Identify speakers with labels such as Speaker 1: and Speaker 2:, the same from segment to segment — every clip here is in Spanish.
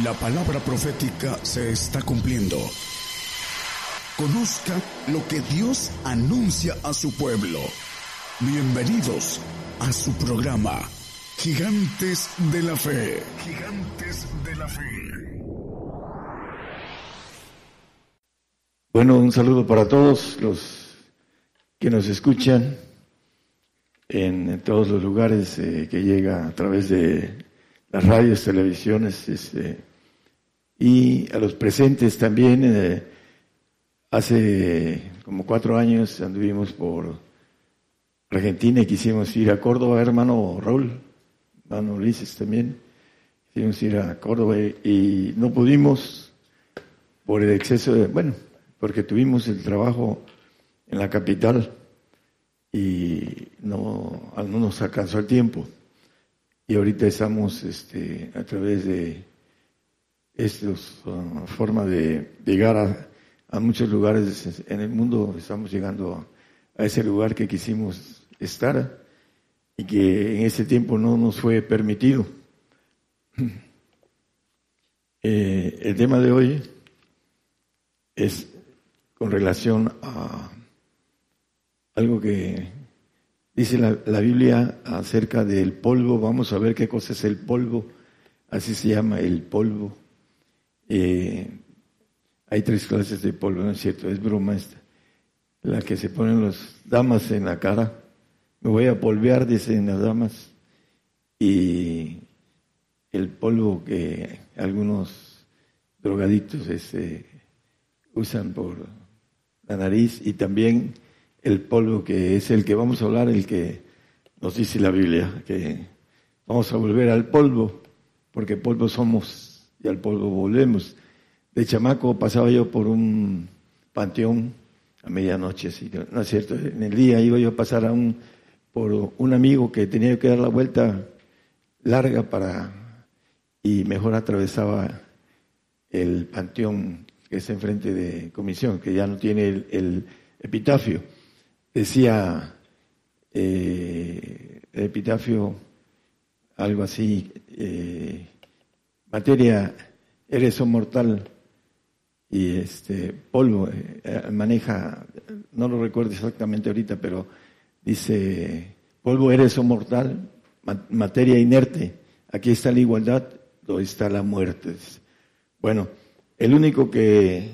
Speaker 1: La palabra profética se está cumpliendo. Conozca lo que Dios anuncia a su pueblo. Bienvenidos a su programa, Gigantes de la Fe. Gigantes de la Fe.
Speaker 2: Bueno, un saludo para todos los que nos escuchan en, todos los lugares eh, que llega a través de las radios, televisiones, este, y a los presentes también. Eh, hace como cuatro años anduvimos por Argentina y quisimos ir a Córdoba, hermano Raúl, hermano Ulises también. Quisimos ir a Córdoba y no pudimos por el exceso de, bueno, porque tuvimos el trabajo en la capital y no, no nos alcanzó el tiempo y ahorita estamos este, a través de estas uh, formas de llegar a, muchos lugares en el mundo, estamos llegando a, ese lugar que quisimos estar y que en ese tiempo no nos fue permitido. Eh, el tema de hoy es con relación a algo que Dice la, Biblia acerca del polvo, vamos a ver qué cosa es el polvo, así se llama el polvo. Eh, hay tres clases de polvo, ¿no es cierto? Es broma esta. La que se ponen las damas en la cara. Me voy a polvear, dicen las damas. Y el polvo que algunos drogadictos este, usan por la nariz y también el polvo que es el que vamos a hablar, el que nos dice la Biblia, que vamos a volver al polvo, porque polvo somos y al polvo volvemos. De chamaco pasaba yo por un panteón a medianoche, no es cierto, en el día iba yo a pasar a un, por un amigo que tenía que dar la vuelta larga para, y mejor atravesaba el panteón que es enfrente de comisión, que ya no tiene el epitafio decía eh, el epitafio algo así, eh, materia, eres un mortal y este polvo, eh, maneja, no lo recuerdo exactamente ahorita, pero dice, polvo eres un mortal, materia inerte, aquí está la igualdad, donde está la muerte. Bueno, el único que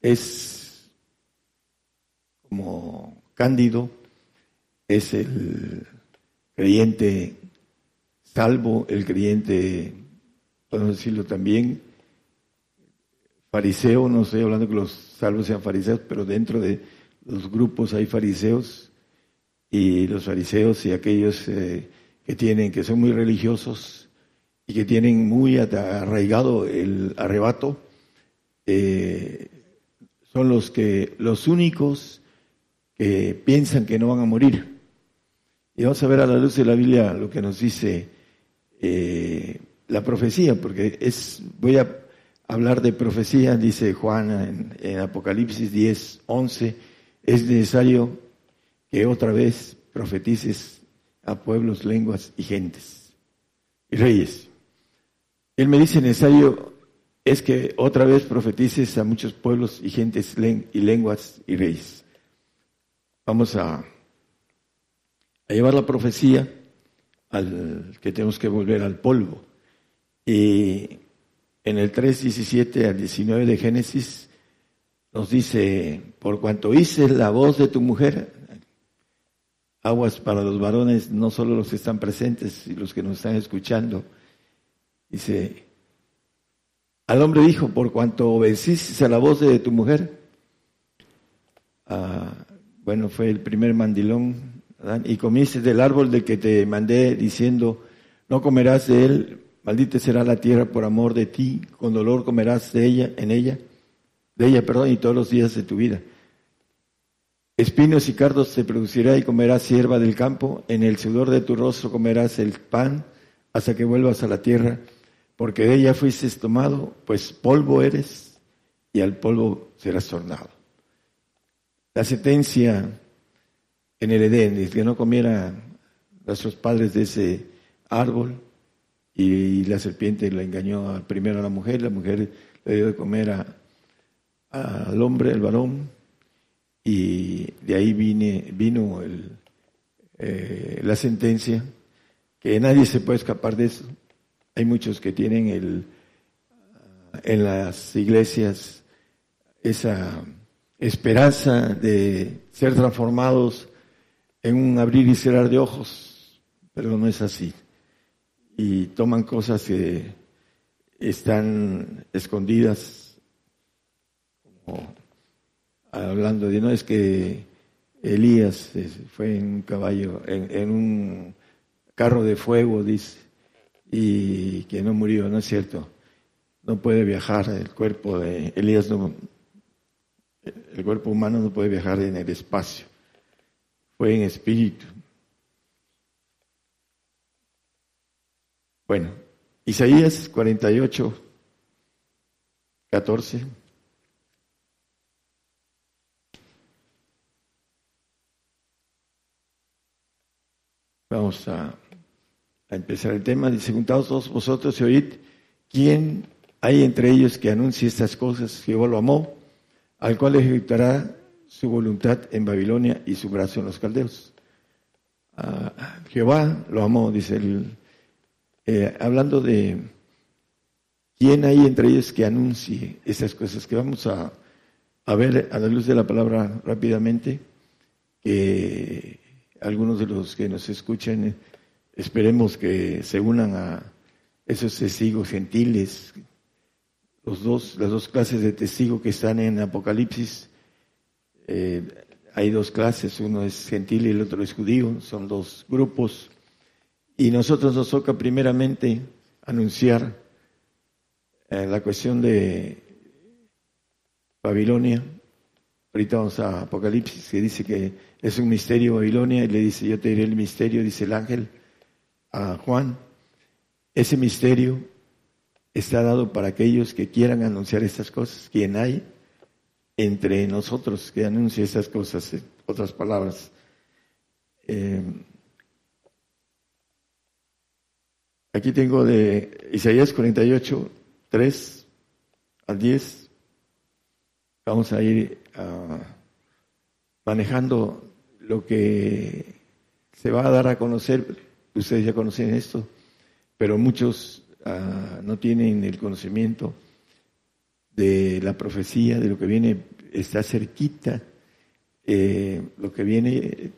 Speaker 2: es como Cándido es el creyente salvo, el creyente, podemos decirlo también, fariseo, no estoy hablando que los salvos sean fariseos, pero dentro de los grupos hay fariseos y los fariseos y aquellos eh, que tienen, que son muy religiosos y que tienen muy arraigado el arrebato, eh, son los que, los únicos que piensan que no van a morir. Y vamos a ver a la luz de la Biblia lo que nos dice eh, la profecía, porque es, voy a hablar de profecía, dice Juan en, Apocalipsis 10, 11, es necesario que otra vez profetices a pueblos, lenguas y gentes y reyes. Él me dice necesario es que otra vez profetices a muchos pueblos y gentes y lenguas y reyes. Vamos a, llevar la profecía al que tenemos que volver al polvo. Y en el 3.17 al 19 de Génesis nos dice, por cuanto hice la voz de tu mujer, aguas para los varones, no solo los que están presentes y los que nos están escuchando, dice, al hombre dijo, por cuanto obedeciste a la voz de tu mujer, a bueno, fue el primer mandilón, y comiste del árbol de que te mandé diciendo, no comerás de él, maldita será la tierra por amor de ti, con dolor comerás de ella, en ella, de ella, perdón, y todos los días de tu vida. Espinos y cardos te producirá y comerás hierba del campo, en el sudor de tu rostro comerás el pan hasta que vuelvas a la tierra, porque de ella fuiste tomado, pues polvo eres y al polvo serás tornado la sentencia en el Edén, es que no comieran nuestros padres de ese árbol y la serpiente le engañó primero a la mujer, la mujer le dio de comer al hombre, al varón, y de ahí vine, vino el, eh, la sentencia, que nadie se puede escapar de eso. Hay muchos que tienen el, en las iglesias esa esperanza de ser transformados en un abrir y cerrar de ojos, pero no es así. Y toman cosas que están escondidas, como hablando de, no es que Elías fue en un caballo, en, un carro de fuego, dice, y que no murió, no es cierto. No puede viajar el cuerpo de Elías, no, el cuerpo humano no puede viajar en el espacio. Fue en espíritu. Bueno, Isaías 48, 14. Vamos a, empezar el tema. Dice, juntados todos vosotros y oíd, ¿quién hay entre ellos que anuncie estas cosas? Jehová lo amó, al cual ejecutará su voluntad en Babilonia y su brazo en los caldeos. Ah, Jehová lo amó, dice él, eh, hablando de quién hay entre ellos que anuncie estas cosas, que vamos a, a ver a la luz de la palabra rápidamente, que algunos de los que nos escuchan, esperemos que se unan a esos testigos gentiles, los dos, las dos clases de testigos que están en Apocalipsis. Eh, hay dos clases, uno es gentil y el otro es judío, son dos grupos. Y nosotros nos toca primeramente anunciar eh, la cuestión de Babilonia, Ahorita vamos a Apocalipsis, que dice que es un misterio Babilonia, y le dice, yo te diré el misterio, dice el ángel a Juan. Ese misterio está dado para aquellos que quieran anunciar estas cosas. Quien hay entre nosotros que anuncie estas cosas, en otras palabras. Eh, aquí tengo de Isaías 48, 3 al 10. Vamos a ir ah, manejando lo que se va a dar a conocer. Ustedes ya conocen esto, pero muchos ah, no tienen el conocimiento de la profecía, de lo que viene, está cerquita. Eh, lo que viene,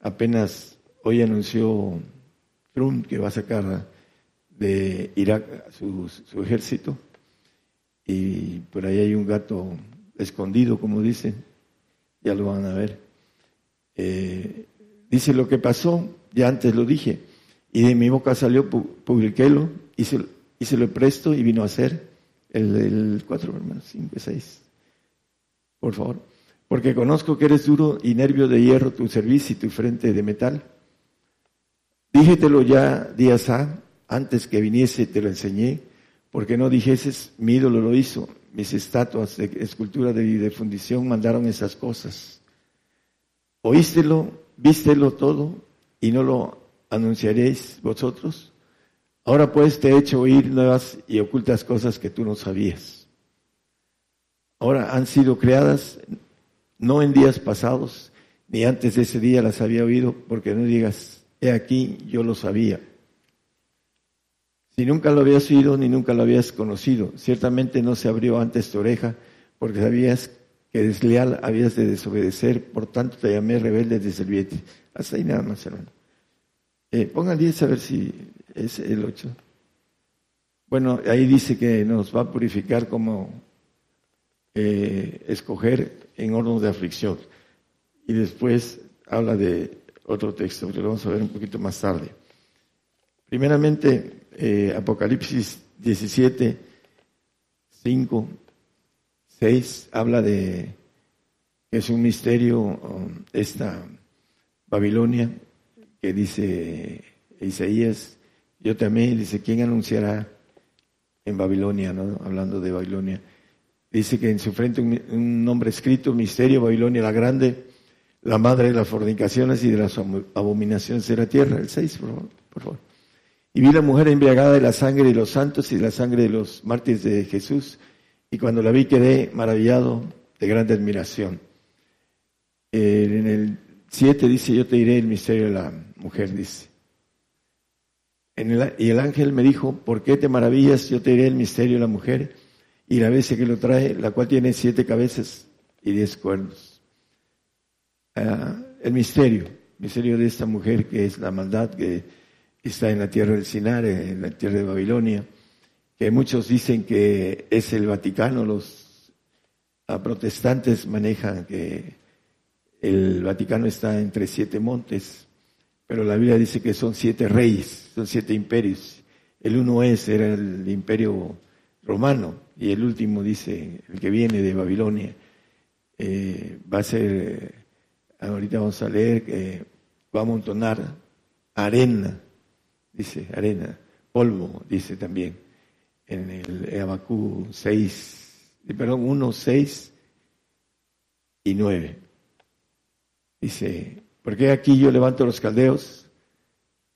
Speaker 2: apenas hoy anunció Trump que va a sacar de Irak su, su ejército y por ahí hay un gato escondido, como dicen, ya lo van a ver. Eh, dice lo que pasó, ya antes lo dije, y de mi boca salió, publiquélo, y se lo presto y vino a ser el, el 4, 5, 6. Por favor. Porque conozco que eres duro y nervio de hierro tu servicio y tu frente de metal. Díjetelo ya días A, antes que viniese te lo enseñé, porque no dijeses, mi ídolo lo hizo, mis estatuas de escultura de, de fundición mandaron esas cosas. Oístelo, vístelo todo y no lo anunciaréis vosotros. Ahora pues te he hecho oír nuevas y ocultas cosas que tú no sabías. Ahora han sido creadas no en días pasados, ni antes de ese día las había oído, porque no digas, he aquí, yo lo sabía. Si nunca lo habías oído ni nunca lo habías conocido, ciertamente no se abrió antes tu oreja, porque sabías que desleal habías de desobedecer, por tanto te llamé rebelde desde el vientre. Hasta ahí nada más, hermano. Eh, pongan 10 a ver si es el 8. Bueno, ahí dice que nos va a purificar como eh, escoger en horno de aflicción. Y después habla de otro texto, que lo vamos a ver un poquito más tarde. Primeramente, eh, Apocalipsis 17, 5, 6 habla de que es un misterio um, esta Babilonia que dice Isaías, yo también, dice, ¿quién anunciará en Babilonia, no? hablando de Babilonia? Dice que en su frente un, nombre escrito, misterio, Babilonia la grande, la madre de las fornicaciones y de las abominaciones de la tierra. El 6, por favor. Por favor. Y vi la mujer embriagada de la sangre de los santos y de la sangre de los mártires de Jesús. Y cuando la vi quedé maravillado de grande admiración. Eh, en el 7 dice, yo te diré el misterio de la mujer, dice. y el ángel me dijo, ¿por qué te maravillas? Yo te diré el misterio de la mujer y la bestia que lo trae, la cual tiene siete cabezas y diez cuernos. Ah, el misterio, misterio de esta mujer que es la maldad que está en la tierra del Sinar, en la tierra de Babilonia, que muchos dicen que es el Vaticano, los protestantes manejan que el Vaticano está entre siete montes, pero la Biblia dice que son siete reyes, son siete imperios. El uno es, era el imperio romano, y el último dice, el que viene de Babilonia, eh, va a ser, ahorita vamos a leer, que va a amontonar arena, dice, arena, polvo, dice también, en el Abacú 6, perdón, 1, 6 y 9. Dice, porque aquí yo levanto los caldeos,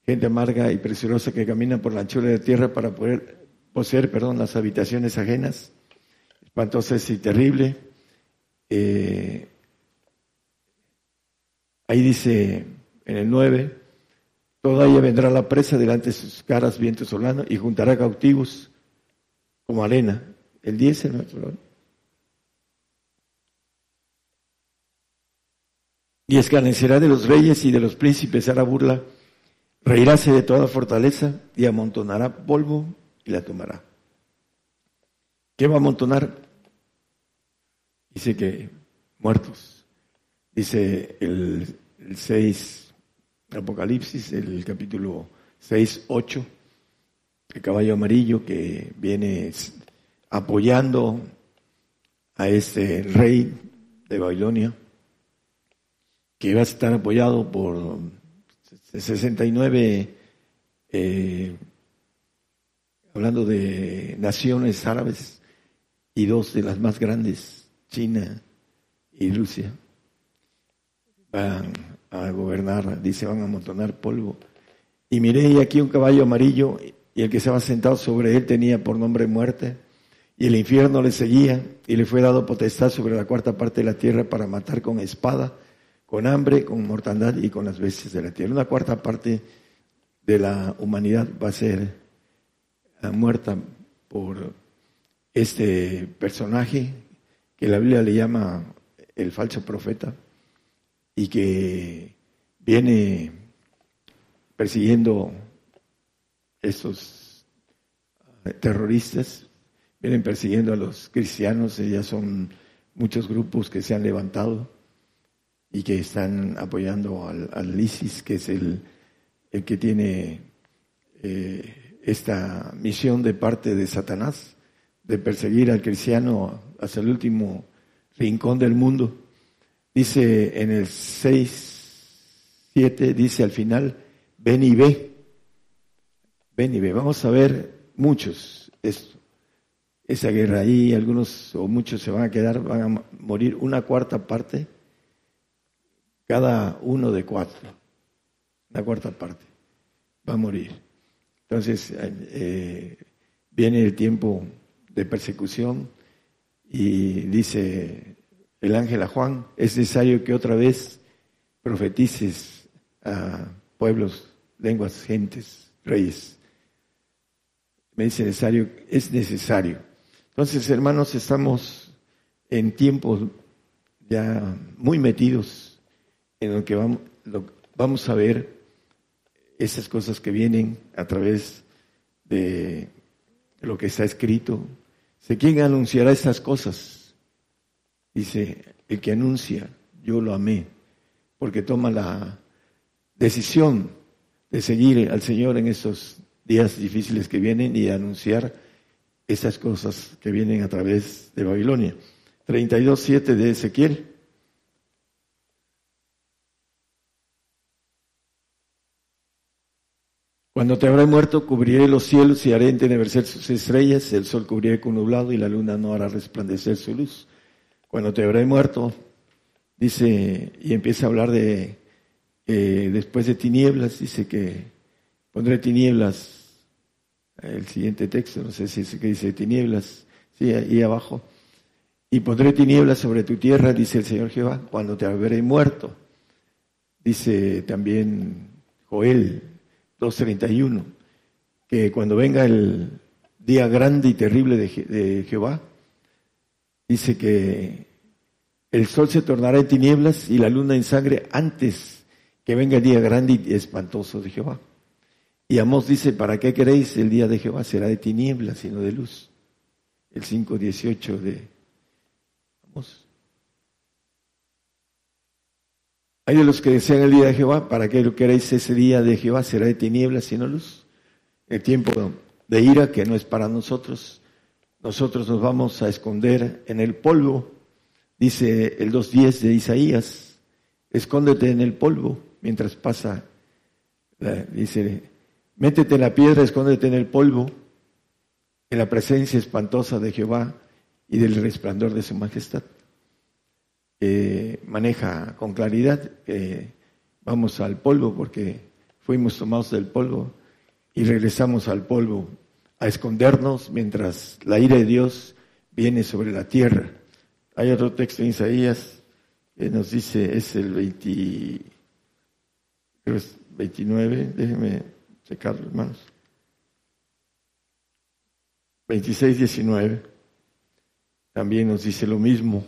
Speaker 2: gente amarga y preciosa que camina por la anchura de tierra para poder poseer, perdón, las habitaciones ajenas, espantosas y terrible. Eh, ahí dice en el 9, toda ella vendrá la presa delante de sus caras, viento solano, y juntará cautivos como arena. El 10, el y escarnecerá de los reyes y de los príncipes hará burla, reiráse de toda fortaleza y amontonará polvo y la tomará. ¿Qué va a amontonar? Dice que muertos. Dice el, 6, Apocalipsis, el capítulo 6, 8, el caballo amarillo que viene apoyando a este rey de Babilonia que va a estar apoyado por 69, eh, hablando de naciones árabes, y dos de las más grandes, China y Rusia, van a gobernar, dice, van a amontonar polvo. Y miré aquí un caballo amarillo, y el que estaba sentado sobre él tenía por nombre muerte, y el infierno le seguía, y le fue dado potestad sobre la cuarta parte de la tierra para matar con espada con hambre, con mortandad y con las bestias de la tierra. Una cuarta parte de la humanidad va a ser ah, muerta por este personaje que la Biblia le llama el falso profeta y que viene persiguiendo estos ah, terroristas, vienen persiguiendo a los cristianos, ya son muchos grupos que se han levantado y que están apoyando al, ISIS, que es el, el que tiene eh, esta misión de parte de Satanás, de perseguir al cristiano hasta el último rincón del mundo. Dice en el 6, 7, dice al final, ven y ve, ven y ve. Vamos a ver muchos esto. Esa guerra ahí, algunos o muchos se van a quedar, van a morir una cuarta parte cada uno de cuatro, la cuarta parte, va a morir. Entonces eh, viene el tiempo de persecución y dice el ángel a Juan, es necesario que otra vez profetices a pueblos, lenguas, gentes, reyes. Me dice necesario, es necesario. Entonces, hermanos, estamos en tiempos ya muy metidos en el que vamos, vamos a ver esas cosas que vienen a través de lo que está escrito. ¿De quién anunciará estas cosas? Dice, el que anuncia, yo lo amé, porque toma la decisión de seguir al Señor en estos días difíciles que vienen y anunciar esas cosas que vienen a través de Babilonia. 32.7 de Ezequiel. Cuando te habré muerto, cubriré los cielos y haré entenecer sus estrellas, el sol cubriré con nublado y la luna no hará resplandecer su luz. Cuando te habré muerto, dice, y empieza a hablar de, eh, después de tinieblas, dice que pondré tinieblas el siguiente texto, no sé si es que dice tinieblas, sí, ahí abajo. Y pondré tinieblas sobre tu tierra, dice el Señor Jehová, cuando te habré muerto. Dice también Joel 2.31, que cuando venga el día grande y terrible de, Jehová, dice que el sol se tornará en tinieblas y la luna en sangre antes que venga el día grande y espantoso de Jehová. Y Amós dice, ¿para qué queréis el día de Jehová? Será de tinieblas, sino de luz. El 5.18 de Amós. Hay de los que desean el día de Jehová, ¿para qué lo queréis ese día de Jehová? Será de tinieblas, sino luz. El tiempo de ira que no es para nosotros. Nosotros nos vamos a esconder en el polvo. Dice el 2.10 de Isaías, escóndete en el polvo mientras pasa, dice, métete en la piedra, escóndete en el polvo, en la presencia espantosa de Jehová y del resplandor de su majestad. maneja con claridad que vamos al polvo porque fuimos tomados del polvo y regresamos al polvo a escondernos mientras la ira de Dios viene sobre la tierra. Hay otro texto en Isaías que nos dice, es el 20, 29, déjeme checarlo, hermanos. 26, 19, también nos dice lo mismo.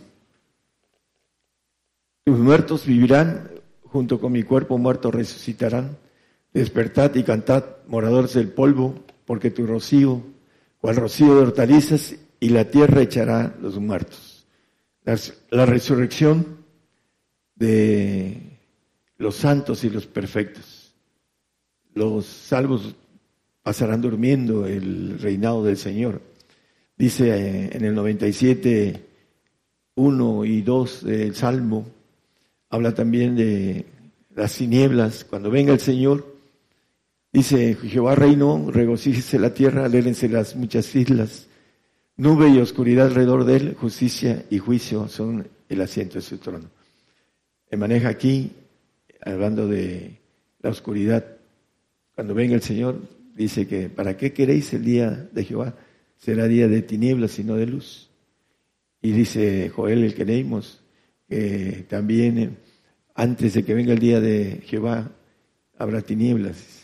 Speaker 2: Tus muertos vivirán, junto con mi cuerpo muerto resucitarán. Despertad y cantad, moradores del polvo, porque tu rocío, cual rocío de hortalizas, y la tierra echará los muertos. La, resurrección de los santos y los perfectos. Los salvos pasarán durmiendo el reinado del Señor. Dice eh, en el 97, 1 y 2 del Salmo, habla también de las tinieblas. Cuando venga el Señor, Dice, Jehová reinó, regocíjese la tierra, alérense las muchas islas. Nube y oscuridad alrededor de él, justicia y juicio son el asiento de su trono. Me maneja aquí, hablando de la oscuridad. Cuando venga el Señor, dice que, ¿para qué queréis el día de Jehová? Será día de tinieblas y no de luz. Y dice Joel, el que leímos, que también antes de que venga el día de Jehová habrá tinieblas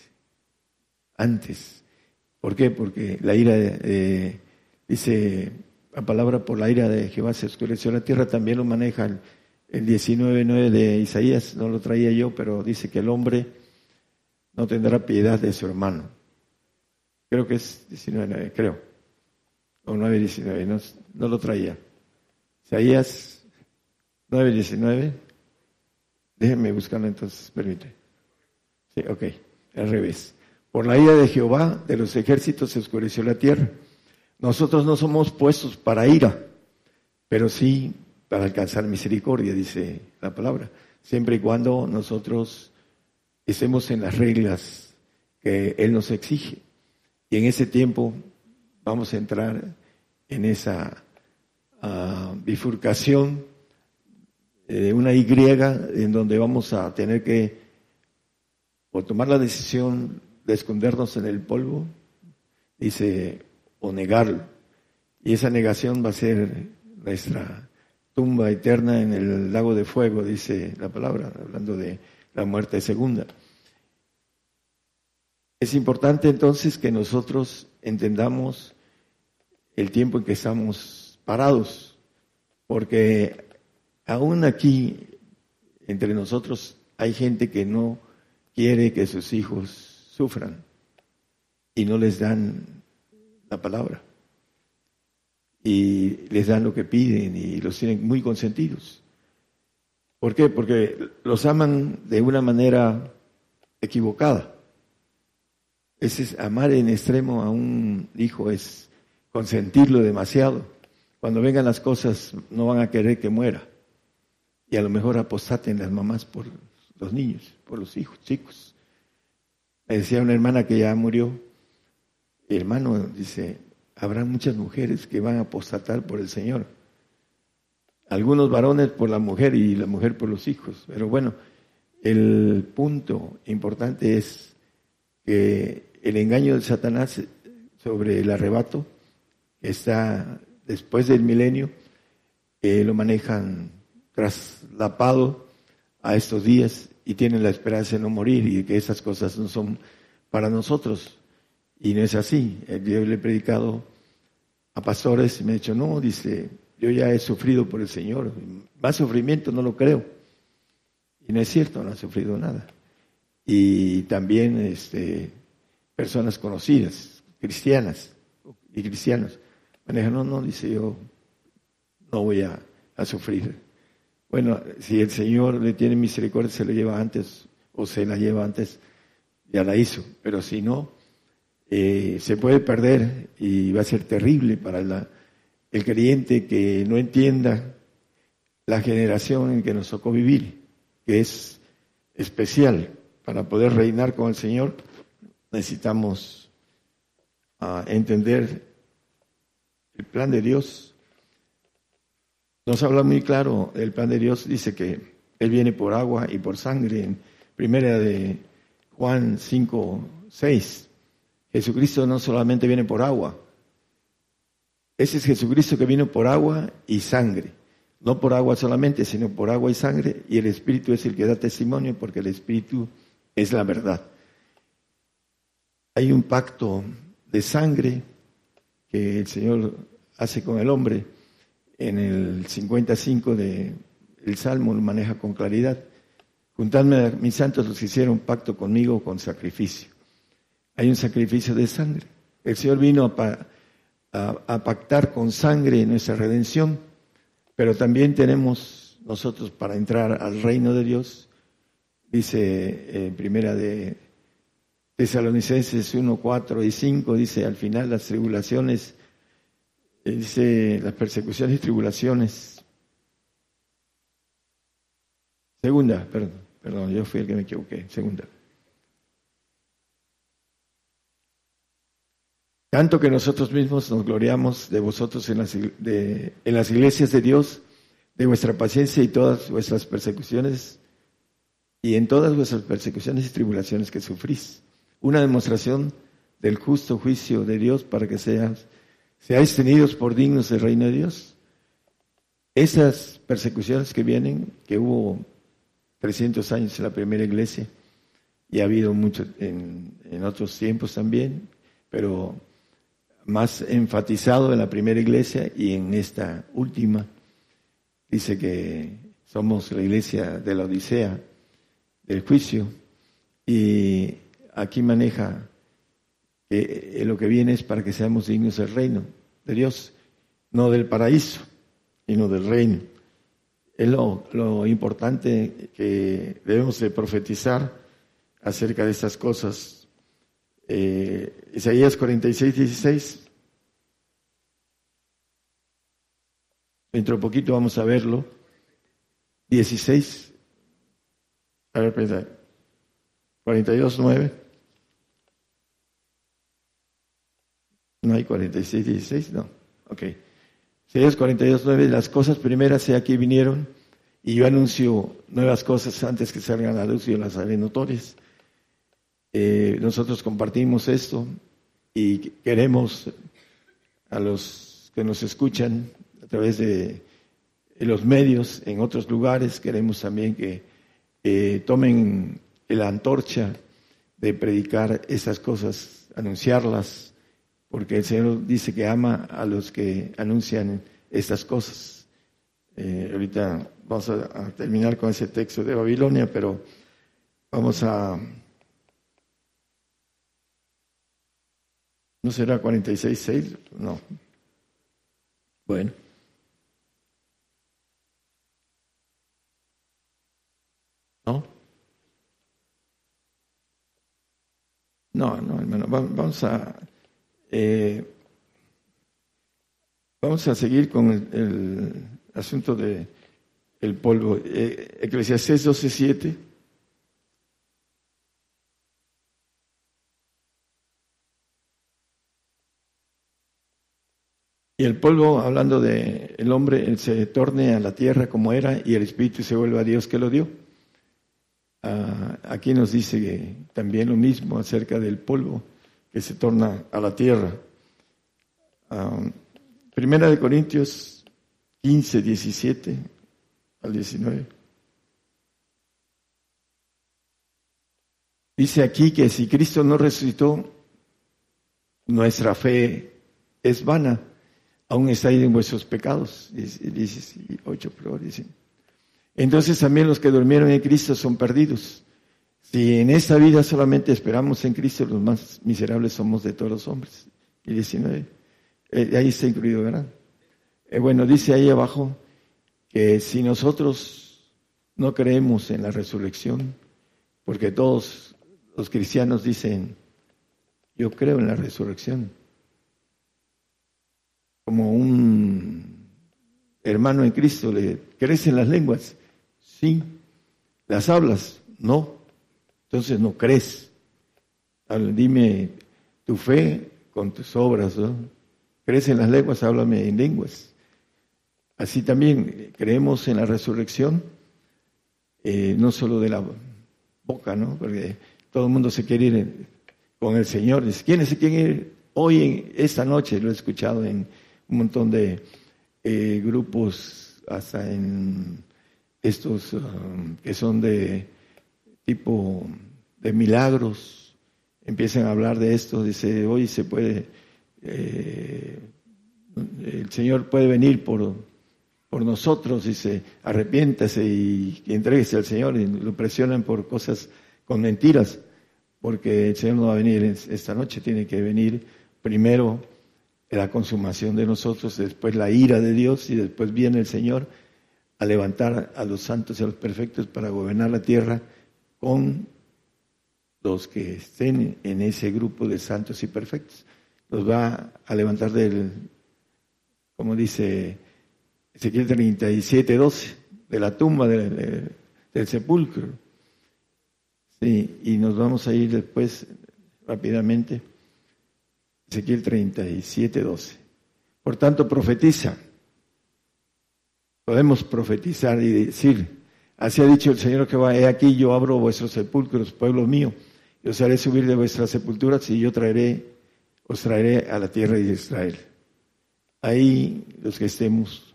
Speaker 2: antes. ¿Por qué? Porque la ira, de, dice la palabra por la ira de Jehová se oscureció la tierra, también lo maneja el, el 19.9 de Isaías, no lo traía yo, pero dice que el hombre no tendrá piedad de su hermano. Creo que es 19.9, creo. O 9.19, no, no lo traía. Isaías 9.19. Déjenme buscarlo entonces, permite. Sí, ok, al revés. Por la ira de Jehová de los ejércitos se oscureció la tierra. Nosotros no somos puestos para ira, pero sí para alcanzar misericordia, dice la palabra, siempre y cuando nosotros estemos en las reglas que Él nos exige. Y en ese tiempo vamos a entrar en esa ah, bifurcación de una Y en donde vamos a tener que o tomar la decisión de escondernos en el polvo, dice, o negarlo. Y esa negación va a ser nuestra tumba eterna en el lago de fuego, dice la palabra, hablando de la muerte segunda. Es importante entonces que nosotros entendamos el tiempo en que estamos parados, porque aún aquí entre nosotros hay gente que no quiere que sus hijos sufran y no les dan la palabra. Y les dan lo que piden y los tienen muy consentidos. ¿Por qué? Porque los aman de una manera equivocada. Ese es amar en extremo a un hijo, es consentirlo demasiado. Cuando vengan las cosas no van a querer que muera. Y a lo mejor apostaten las mamás por los niños, por los hijos, chicos. Decía una hermana que ya murió, hermano, dice, habrá muchas mujeres que van a apostatar por el Señor. Algunos varones por la mujer y la mujer por los hijos. Pero bueno, el punto importante es que el engaño de Satanás sobre el arrebato, está después del milenio, que lo manejan traslapado a estos días y tienen la esperanza de no morir y que esas cosas no son para nosotros. Y no es así. Yo le he predicado a pastores y me ha dicho, no, dice, yo ya he sufrido por el Señor. Más sufrimiento no lo creo. Y no es cierto, no ha sufrido nada. Y también este, personas conocidas, cristianas y cristianos, manejan, no, no, dice yo, no voy a sufrir. Bueno, si el Señor le tiene misericordia, se lo lleva antes o se la lleva antes, ya la hizo. Pero si no, eh, se puede perder y va a ser terrible para la, el creyente que no entienda la generación en que nos tocó vivir, que es especial. Para poder reinar con el Señor necesitamos ah, entender el plan de Dios. Nos habla muy claro, el plan de Dios dice que Él viene por agua y por sangre, en primera de Juan 5, 6. Jesucristo no solamente viene por agua. Ese es Jesucristo que vino por agua y sangre. No por agua solamente, sino por agua y sangre. Y el Espíritu es el que da testimonio porque el Espíritu es la verdad. Hay un pacto de sangre que el Señor hace con el hombre. En el 55 del el Salmo lo maneja con claridad. Juntadme a mis santos los hicieron pacto conmigo con sacrificio hay un sacrificio de sangre. El Señor vino a, pactar con sangre nuestra redención, pero también tenemos nosotros para entrar al reino de Dios, dice en primera de Tesalonicenses 1, 4 y 5, dice al final las tribulaciones, eh, dice las persecuciones y tribulaciones. Segunda, perdón, perdón, yo fui el que me equivoqué, segunda. Tanto que nosotros mismos nos gloriamos de vosotros en las, en las iglesias de Dios, de vuestra paciencia y todas vuestras persecuciones, y en todas vuestras persecuciones y tribulaciones que sufrís. Una demostración del justo juicio de Dios para que seas, seáis tenidos por dignos del reino de Dios. Esas persecuciones que vienen, que hubo 300 años en la primera iglesia, y ha habido mucho en, en otros tiempos también, pero más enfatizado en la primera iglesia y en esta última. Dice que somos la iglesia de la Odisea, del juicio, y aquí maneja que lo que viene es para que seamos dignos del reino de Dios, no del paraíso, sino del reino. Es lo, importante que debemos de profetizar acerca de estas cosas. Eh, Isaías 46, 16 Dentro de poquito vamos a verlo. 16. A ver, pensar. 42, 9. No hay 46, 16, no. Ok. Isaías 42, 9. Las cosas primeras he aquí vinieron y yo anuncio nuevas cosas antes que salgan a la luz y las haré notorias. Eh, nosotros compartimos esto y queremos a los que nos escuchan a través de los medios en otros lugares. Queremos también que tomen la antorcha de predicar esas cosas, anunciarlas, porque el Señor dice que ama a los que anuncian estas cosas. Eh, ahorita vamos a, terminar con ese texto de Babilonia, pero vamos a... ¿No será 46.6? No. Bueno. ¿No? No, no, hermano, vamos a eh, vamos a seguir con el, asunto de el polvo. Eh, Eclesiastés 12:7. Y el polvo, hablando de el hombre, se torne a la tierra como era y el espíritu se vuelve a Dios que lo dio. Ah, aquí nos dice también lo mismo acerca del polvo que se torna a la tierra. primera de Corintios 15, 17 al 19. Dice aquí que si Cristo no resucitó, nuestra fe es vana, aún estáis en vuestros pecados. Entonces también los que durmieron en Cristo son perdidos. Si en esta vida solamente esperamos en Cristo, los más miserables somos de todos los hombres. Y 19, eh, ahí está incluido, ¿verdad? Eh, bueno, dice ahí abajo que si nosotros no creemos en la resurrección, porque todos los cristianos dicen, yo creo en la resurrección, como un hermano en Cristo, ¿le crees en las lenguas? Sí. ¿Las hablas? No. Entonces no crees. Dime tu fe con tus obras. ¿no? ¿Crees en las lenguas? Háblame en lenguas. Así también creemos en la resurrección, eh, no solo de la boca, ¿no? Porque todo el mundo se quiere ir con el Señor. ¿Quién se quieren ir hoy, en esta noche? Lo he escuchado en un montón de eh, grupos, hasta en estos um, que son de tipo de milagros, empiezan a hablar de esto, dice, hoy se puede, eh, el Señor puede venir por, por nosotros, dice, arrepiéntase y, y entréguese al Señor, y lo presionan por cosas con mentiras, porque el Señor no va a venir esta noche, tiene que venir primero la consumación de nosotros, después la ira de Dios y después viene el Señor a levantar a los santos y a los perfectos para gobernar la tierra con los que estén en ese grupo de santos y perfectos. Los va a levantar del, como dice Ezequiel 37, 12, de la tumba del, sepulcro. Sí, y nos vamos a ir después rápidamente. Ezequiel 37, 12. Por tanto, profetiza Podemos profetizar y decir, así ha dicho el Señor que va, he aquí yo abro vuestros sepulcros, pueblo mío, y os haré subir de vuestras sepulturas y yo traeré, os traeré a la tierra de Israel. Ahí los que estemos,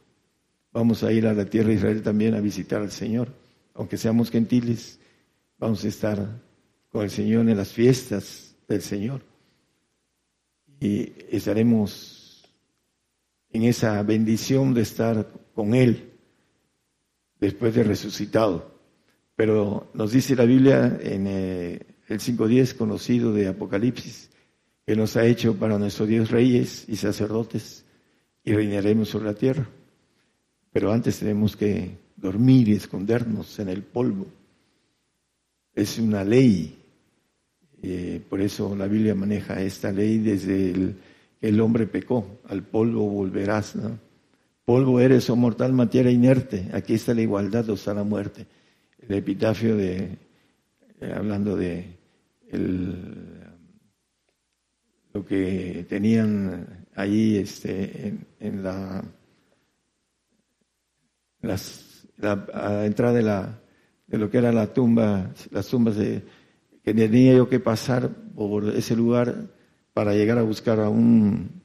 Speaker 2: vamos a ir a la tierra de Israel también a visitar al Señor, aunque seamos gentiles, vamos a estar con el Señor en las fiestas del Señor. Y estaremos en esa bendición de estar con Él después de resucitado. Pero nos dice la Biblia en eh, el 5.10 conocido de Apocalipsis, que nos ha hecho para nuestro Dios reyes y sacerdotes y reinaremos sobre la tierra. Pero antes tenemos que dormir y escondernos en el polvo. Es una ley. Eh, por eso la Biblia maneja esta ley desde el, el hombre pecó. Al polvo volverás. ¿no? Polvo eres, oh mortal materia inerte. Aquí está la igualdad, o está la muerte. El epitafio de, eh, hablando de lo que tenían ahí este, en, la, la entrada de, la, de lo que era la tumba, las tumbas de, que tenía yo que pasar por ese lugar para llegar a buscar a un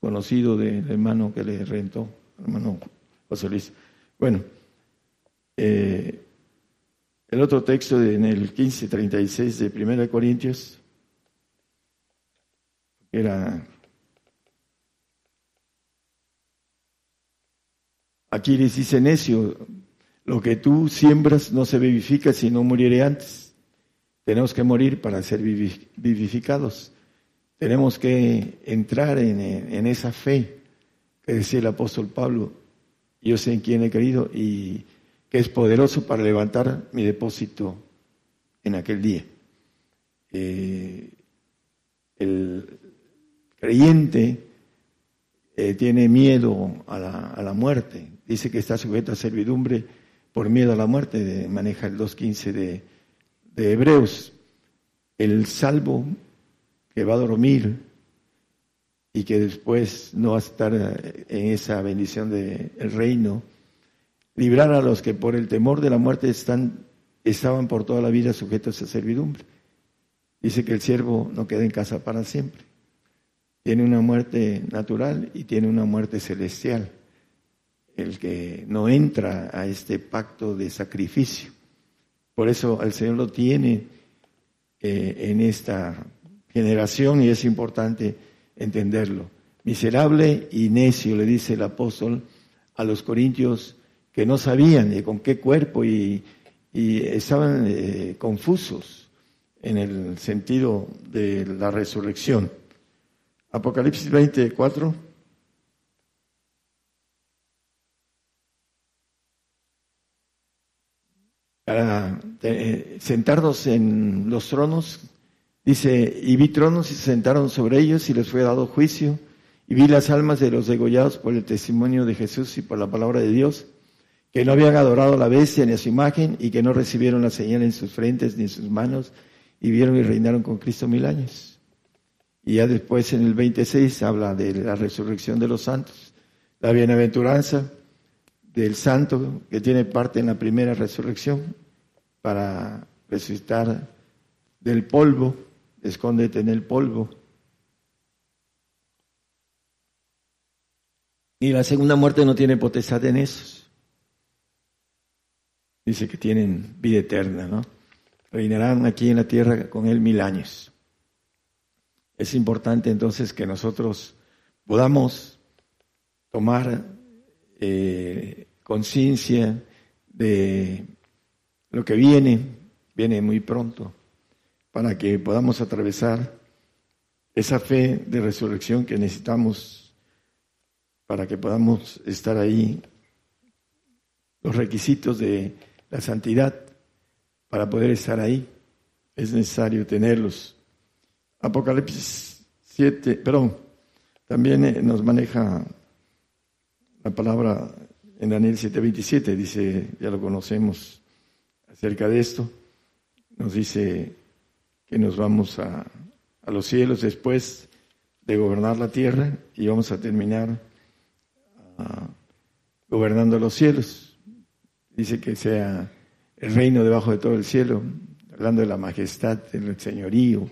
Speaker 2: conocido del hermano que le rentó hermano José Luis. Bueno, eh, el otro texto en el 1536 de 1 Corintios era aquí les dice necio, lo que tú siembras no se vivifica si no muriere antes. Tenemos que morir para ser vivificados. Tenemos que entrar en, en esa fe que decía el apóstol Pablo, yo sé en quién he creído y que es poderoso para levantar mi depósito en aquel día. Eh, el creyente eh, tiene miedo a la, muerte, dice que está sujeto a servidumbre por miedo a la muerte, maneja el 2.15 de, de Hebreos. El salvo que va a dormir y que después no va a estar eh, en esa bendición del reino, librar a los que por el temor de la muerte están, estaban por toda la vida sujetos a servidumbre. Dice que el siervo no queda en casa para siempre. tiene una muerte natural y tiene una muerte celestial. El que no entra a este pacto de sacrificio. Por eso el Señor lo tiene eh, en esta generación y es importante entenderlo. Miserable y necio, le dice el apóstol a los corintios que no sabían con qué cuerpo y, estaban eh, confusos en el sentido de la resurrección. Apocalipsis 24. Para eh, sentarnos en los tronos, dice, y vi tronos y se sentaron sobre ellos y les fue dado juicio, y vi las almas de los degollados por el testimonio de Jesús y por la palabra de Dios, que no habían adorado a la bestia ni a su imagen y que no recibieron la señal en sus frentes ni en sus manos, y vieron y reinaron con Cristo mil años. Y ya después en el 26 habla de la resurrección de los santos, la bienaventuranza del santo que tiene parte en la primera resurrección para resucitar del polvo, escóndete en el polvo. Y la segunda muerte no tiene potestad en esos. Dice que tienen vida eterna, ¿no? Reinarán aquí en la tierra con él mil años. Es importante entonces que nosotros podamos tomar eh, conciencia de lo que viene, viene muy pronto, para que podamos atravesar esa fe de resurrección que necesitamos para que podamos estar ahí, los requisitos de la santidad para poder estar ahí. Es necesario tenerlos. Apocalipsis 7, perdón, también eh, nos maneja la palabra en Daniel 7:27, dice, ya lo conocemos acerca de esto, nos dice que nos vamos a, a los cielos después de gobernar la tierra y vamos a terminar ah, gobernando los cielos. Dice que sea el reino debajo de todo el cielo, hablando de la majestad, del señorío,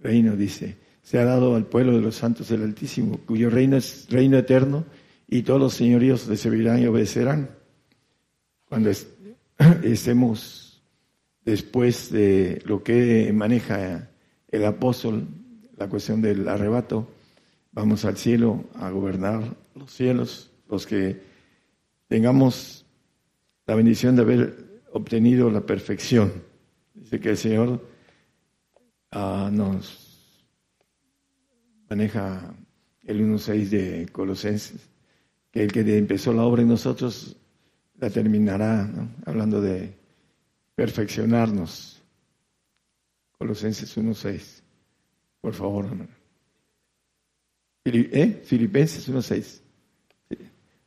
Speaker 2: reino, dice, se ha dado al pueblo de los santos del Altísimo, cuyo reino es reino eterno y todos los señoríos le servirán y obedecerán. Cuando estemos después de lo que maneja el apóstol, la cuestión del arrebato, vamos al cielo a gobernar los cielos, los que tengamos la bendición de haber obtenido la perfección. Dice que el Señor Ah, nos maneja el 1.6 de Colosenses, que el que empezó la obra en nosotros la terminará, hablando de perfeccionarnos. Colosenses 1.6, por favor. ¿Eh? Filipenses 1.6.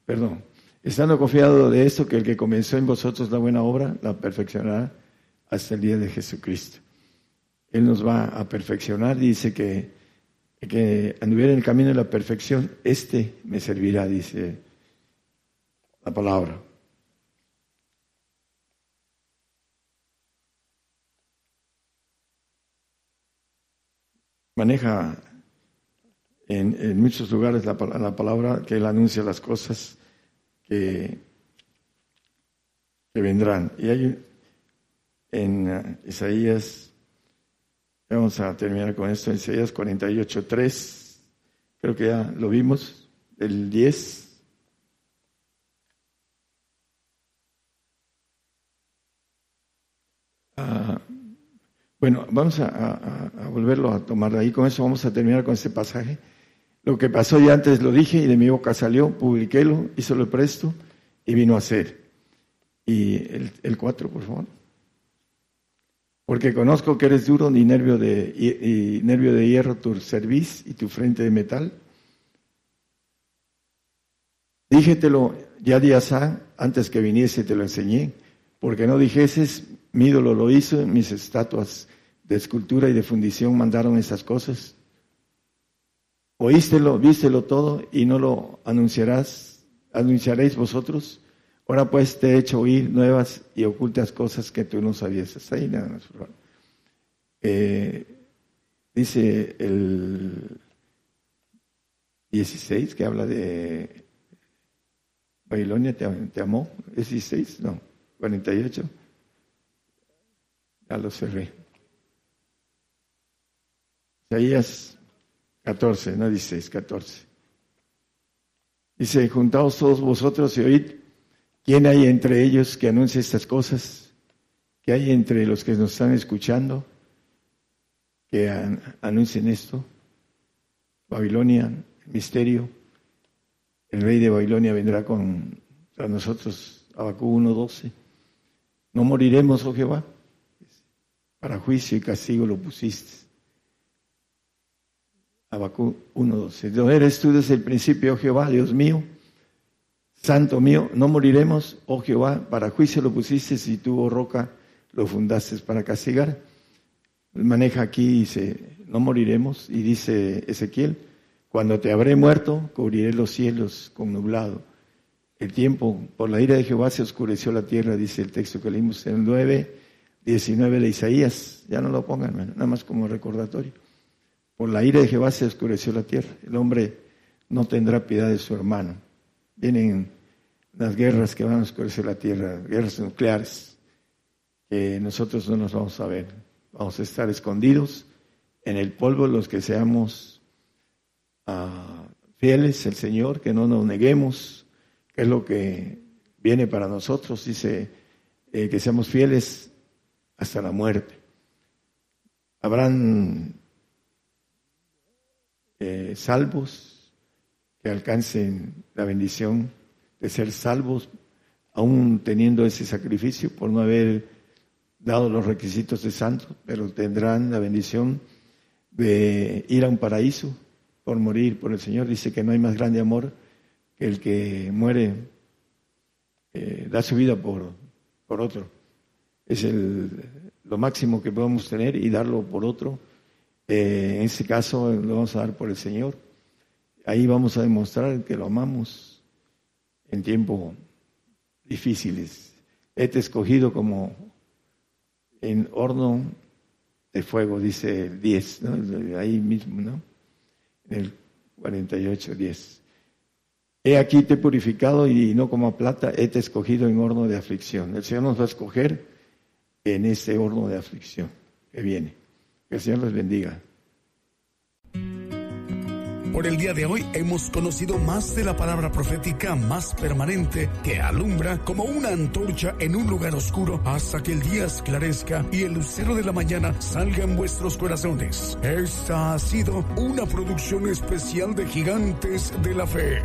Speaker 2: Perdón. Estando confiado de esto, que el que comenzó en vosotros la buena obra, la perfeccionará hasta el día de Jesucristo. Él nos va a perfeccionar. Dice que, que anduviera en el camino de la perfección, este me servirá, dice la palabra. Maneja en, muchos lugares la, la, palabra que Él anuncia las cosas que, que vendrán. Y hay en uh, Isaías Vamos a terminar con esto en Isaías 48.3. Creo que ya lo vimos, el 10. Bueno, vamos a, volverlo a tomar ahí. Con eso vamos a terminar con este pasaje. Lo que pasó ya antes lo dije y de mi boca salió, publiquélo, hizo lo presto y vino a ser. Y el, 4, por favor porque conozco que eres duro ni nervio de, nervio de hierro tu cerviz y tu frente de metal. Díjetelo ya días antes que viniese te lo enseñé, porque no dijeses, mi ídolo lo hizo, mis estatuas de escultura y de fundición mandaron esas cosas. Oístelo, vístelo todo y no lo anunciarás, anunciaréis vosotros. Ahora pues te he hecho oír nuevas y ocultas cosas que tú no sabías. Ahí nada más. Eh, dice el 16, que habla de Babilonia te, amó. ¿Es 16? No, 48. Ya lo cerré. Isaías 14, no 16, 14. Dice, juntaos todos vosotros y oíd, ¿quién hay entre ellos que anuncie estas cosas? ¿Qué hay entre los que nos están escuchando que anuncien esto? Babilonia, misterio. El rey de Babilonia vendrá con a nosotros, Abacú 1.12. No moriremos, oh Jehová. Para juicio y castigo lo pusiste. Abacú 1.12. No eres tú desde el principio, oh Jehová, Dios mío, Santo mío, no moriremos, oh Jehová, para juicio lo pusiste y tú, oh roca, lo fundaste para castigar. Maneja aquí, dice, no moriremos, y dice Ezequiel, cuando te habré muerto, cubriré los cielos con nublado. El tiempo, por la ira de Jehová se oscureció la tierra, dice el texto que leímos en el 9, 19 de Isaías. Ya no lo pongan, nada más como recordatorio. Por la ira de Jehová se oscureció la tierra. El hombre no tendrá piedad de su hermano. Vienen las guerras que van a oscurecer la tierra, guerras nucleares, que nosotros no nos vamos a ver. Vamos a estar escondidos en el polvo los que seamos fieles el Señor, que no nos neguemos, que es lo que viene para nosotros, dice eh, que seamos fieles hasta la muerte. Habrán eh, salvos que alcancen la bendición de ser salvos, aún teniendo ese sacrificio por no haber dado los requisitos de santo, pero tendrán la bendición de ir a un paraíso por morir por el Señor. Dice que no hay más grande amor que el que muere, eh, da su vida por, por otro. Es el, lo máximo que podemos tener y darlo por otro. Eh, en este caso lo vamos a dar por el Señor. Ahí vamos a demostrar que lo amamos en tiempos difíciles. He escogido como en horno de fuego, dice el 10, ahí mismo, ¿no? el 48, 10. He aquí te he purificado y no como plata, he te escogido en horno de aflicción. El Señor nos va a escoger en ese horno de aflicción que viene. Que el Señor les bendiga.
Speaker 1: Por el día de hoy hemos conocido más de la palabra profética más permanente que alumbra como una antorcha en un lugar oscuro hasta que el día esclarezca y el lucero de la mañana salga en vuestros corazones. Esta ha sido una producción especial de Gigantes de la Fe.